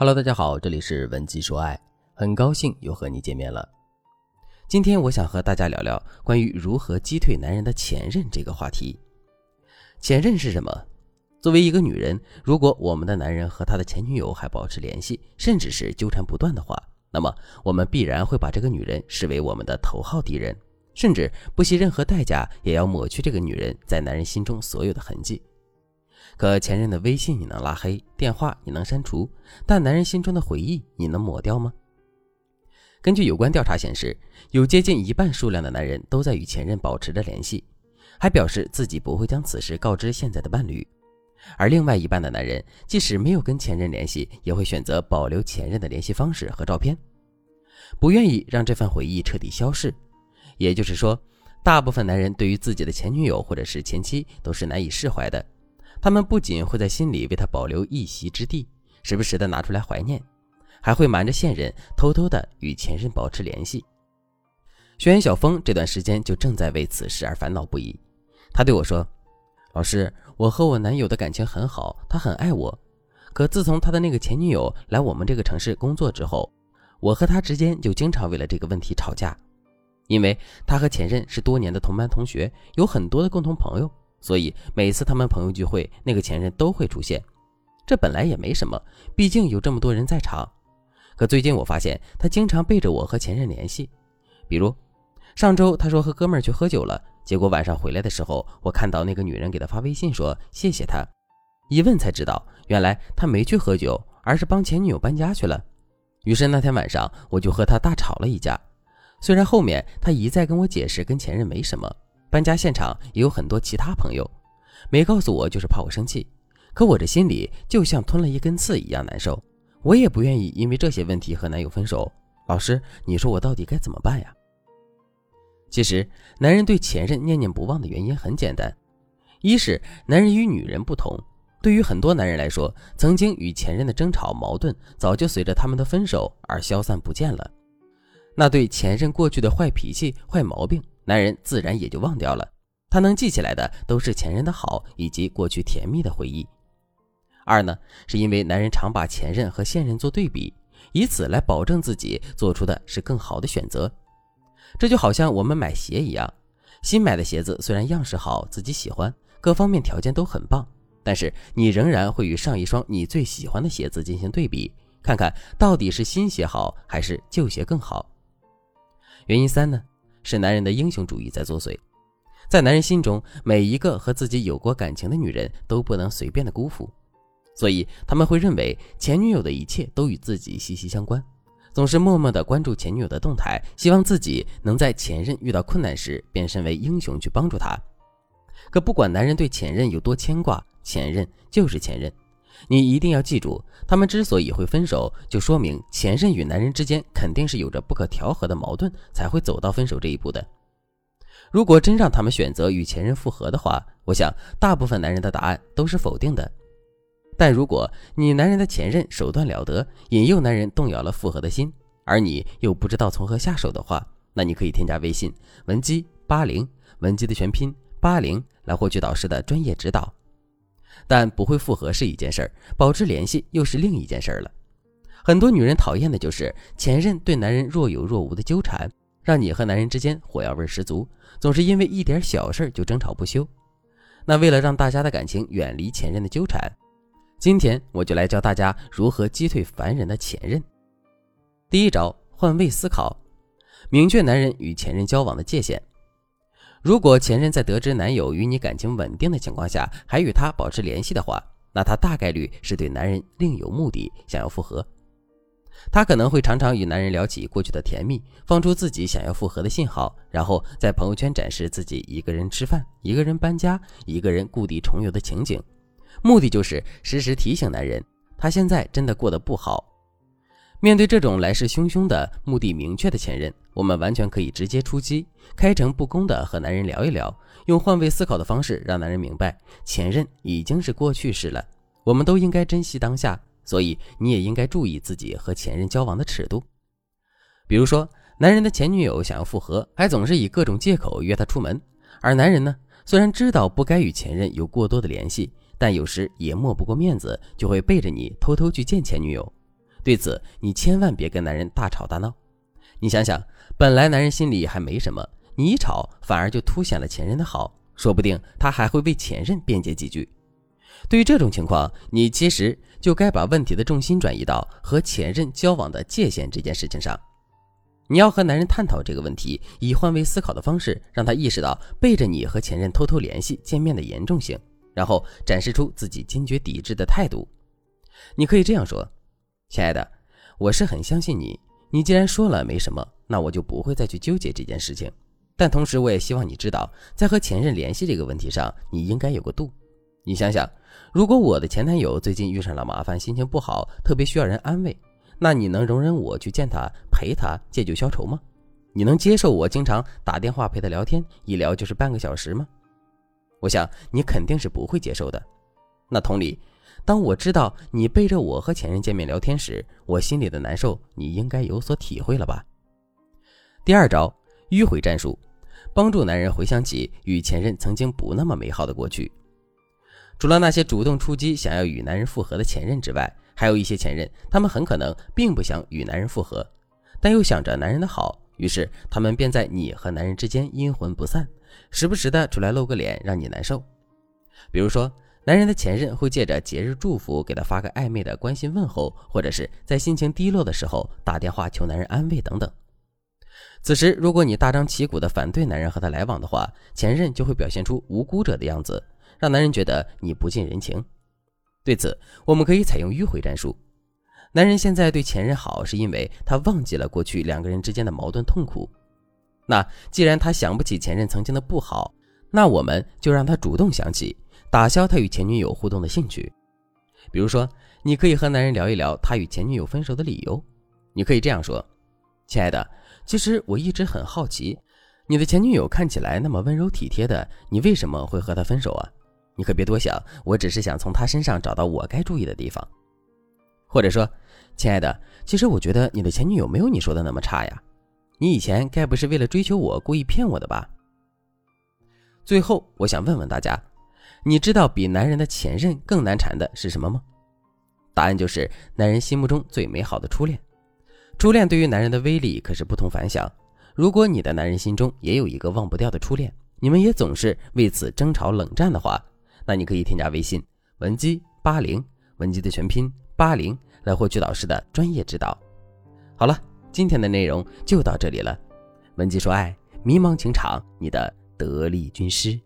Hello，大家好，这里是文姬说爱，很高兴又和你见面了。今天我想和大家聊聊关于如何击退男人的前任这个话题。前任是什么？作为一个女人，如果我们的男人和他的前女友还保持联系，甚至是纠缠不断的话，那么我们必然会把这个女人视为我们的头号敌人，甚至不惜任何代价也要抹去这个女人在男人心中所有的痕迹。可前任的微信你能拉黑，电话你能删除，但男人心中的回忆你能抹掉吗？根据有关调查显示，有接近一半数量的男人都在与前任保持着联系，还表示自己不会将此事告知现在的伴侣。而另外一半的男人，即使没有跟前任联系，也会选择保留前任的联系方式和照片，不愿意让这份回忆彻底消逝。也就是说，大部分男人对于自己的前女友或者是前妻都是难以释怀的。他们不仅会在心里为他保留一席之地，时不时的拿出来怀念，还会瞒着现任，偷偷的与前任保持联系。学员小峰这段时间就正在为此事而烦恼不已。他对我说：“老师，我和我男友的感情很好，他很爱我。可自从他的那个前女友来我们这个城市工作之后，我和他之间就经常为了这个问题吵架。因为他和前任是多年的同班同学，有很多的共同朋友。”所以每次他们朋友聚会，那个前任都会出现。这本来也没什么，毕竟有这么多人在场。可最近我发现他经常背着我和前任联系。比如上周他说和哥们儿去喝酒了，结果晚上回来的时候，我看到那个女人给他发微信说谢谢他。一问才知道，原来他没去喝酒，而是帮前女友搬家去了。于是那天晚上我就和他大吵了一架。虽然后面他一再跟我解释跟前任没什么。搬家现场也有很多其他朋友，没告诉我就是怕我生气，可我这心里就像吞了一根刺一样难受。我也不愿意因为这些问题和男友分手。老师，你说我到底该怎么办呀？其实，男人对前任念念不忘的原因很简单：一是男人与女人不同，对于很多男人来说，曾经与前任的争吵矛盾早就随着他们的分手而消散不见了。那对前任过去的坏脾气、坏毛病。男人自然也就忘掉了，他能记起来的都是前任的好以及过去甜蜜的回忆。二呢，是因为男人常把前任和现任做对比，以此来保证自己做出的是更好的选择。这就好像我们买鞋一样，新买的鞋子虽然样式好，自己喜欢，各方面条件都很棒，但是你仍然会与上一双你最喜欢的鞋子进行对比，看看到底是新鞋好还是旧鞋更好。原因三呢？是男人的英雄主义在作祟，在男人心中，每一个和自己有过感情的女人都不能随便的辜负，所以他们会认为前女友的一切都与自己息息相关，总是默默的关注前女友的动态，希望自己能在前任遇到困难时变身为英雄去帮助他。可不管男人对前任有多牵挂，前任就是前任。你一定要记住，他们之所以会分手，就说明前任与男人之间肯定是有着不可调和的矛盾，才会走到分手这一步的。如果真让他们选择与前任复合的话，我想大部分男人的答案都是否定的。但如果你男人的前任手段了得，引诱男人动摇了复合的心，而你又不知道从何下手的话，那你可以添加微信文姬八零，文姬的全拼八零，来获取导师的专业指导。但不会复合是一件事儿，保持联系又是另一件事儿了。很多女人讨厌的就是前任对男人若有若无的纠缠，让你和男人之间火药味十足，总是因为一点小事就争吵不休。那为了让大家的感情远离前任的纠缠，今天我就来教大家如何击退烦人的前任。第一招，换位思考，明确男人与前任交往的界限。如果前任在得知男友与你感情稳定的情况下，还与他保持联系的话，那他大概率是对男人另有目的，想要复合。他可能会常常与男人聊起过去的甜蜜，放出自己想要复合的信号，然后在朋友圈展示自己一个人吃饭、一个人搬家、一个人故地重游的情景，目的就是时时提醒男人，他现在真的过得不好。面对这种来势汹汹的、目的明确的前任，我们完全可以直接出击，开诚布公的和男人聊一聊，用换位思考的方式让男人明白，前任已经是过去式了。我们都应该珍惜当下，所以你也应该注意自己和前任交往的尺度。比如说，男人的前女友想要复合，还总是以各种借口约他出门，而男人呢，虽然知道不该与前任有过多的联系，但有时也抹不过面子，就会背着你偷偷去见前女友。对此，你千万别跟男人大吵大闹。你想想，本来男人心里还没什么，你一吵，反而就凸显了前任的好，说不定他还会为前任辩解几句。对于这种情况，你其实就该把问题的重心转移到和前任交往的界限这件事情上。你要和男人探讨这个问题，以换位思考的方式，让他意识到背着你和前任偷偷联系、见面的严重性，然后展示出自己坚决抵制的态度。你可以这样说：“亲爱的，我是很相信你。你既然说了没什么，那我就不会再去纠结这件事情。但同时，我也希望你知道，在和前任联系这个问题上，你应该有个度。你想想，如果我的前男友最近遇上了麻烦，心情不好，特别需要人安慰，那你能容忍我去见他，陪他借酒消愁吗？你能接受我经常打电话陪他聊天，一聊就是半个小时吗？我想你肯定是不会接受的。那同理。当我知道你背着我和前任见面聊天时，我心里的难受，你应该有所体会了吧？第二招，迂回战术，帮助男人回想起与前任曾经不那么美好的过去。除了那些主动出击想要与男人复合的前任之外，还有一些前任，他们很可能并不想与男人复合，但又想着男人的好，于是他们便在你和男人之间阴魂不散，时不时的出来露个脸，让你难受。比如说。男人的前任会借着节日祝福给他发个暧昧的关心问候，或者是在心情低落的时候打电话求男人安慰等等。此时，如果你大张旗鼓的反对男人和他来往的话，前任就会表现出无辜者的样子，让男人觉得你不近人情。对此，我们可以采用迂回战术。男人现在对前任好，是因为他忘记了过去两个人之间的矛盾痛苦。那既然他想不起前任曾经的不好，那我们就让他主动想起。打消他与前女友互动的兴趣，比如说，你可以和男人聊一聊他与前女友分手的理由。你可以这样说：“亲爱的，其实我一直很好奇，你的前女友看起来那么温柔体贴的，你为什么会和她分手啊？你可别多想，我只是想从她身上找到我该注意的地方。”或者说：“亲爱的，其实我觉得你的前女友没有你说的那么差呀，你以前该不是为了追求我故意骗我的吧？”最后，我想问问大家。你知道比男人的前任更难缠的是什么吗？答案就是男人心目中最美好的初恋。初恋对于男人的威力可是不同凡响。如果你的男人心中也有一个忘不掉的初恋，你们也总是为此争吵冷战的话，那你可以添加微信文姬八零，文姬的全拼八零，来获取导师的专业指导。好了，今天的内容就到这里了。文姬说爱，迷茫情场，你的得力军师。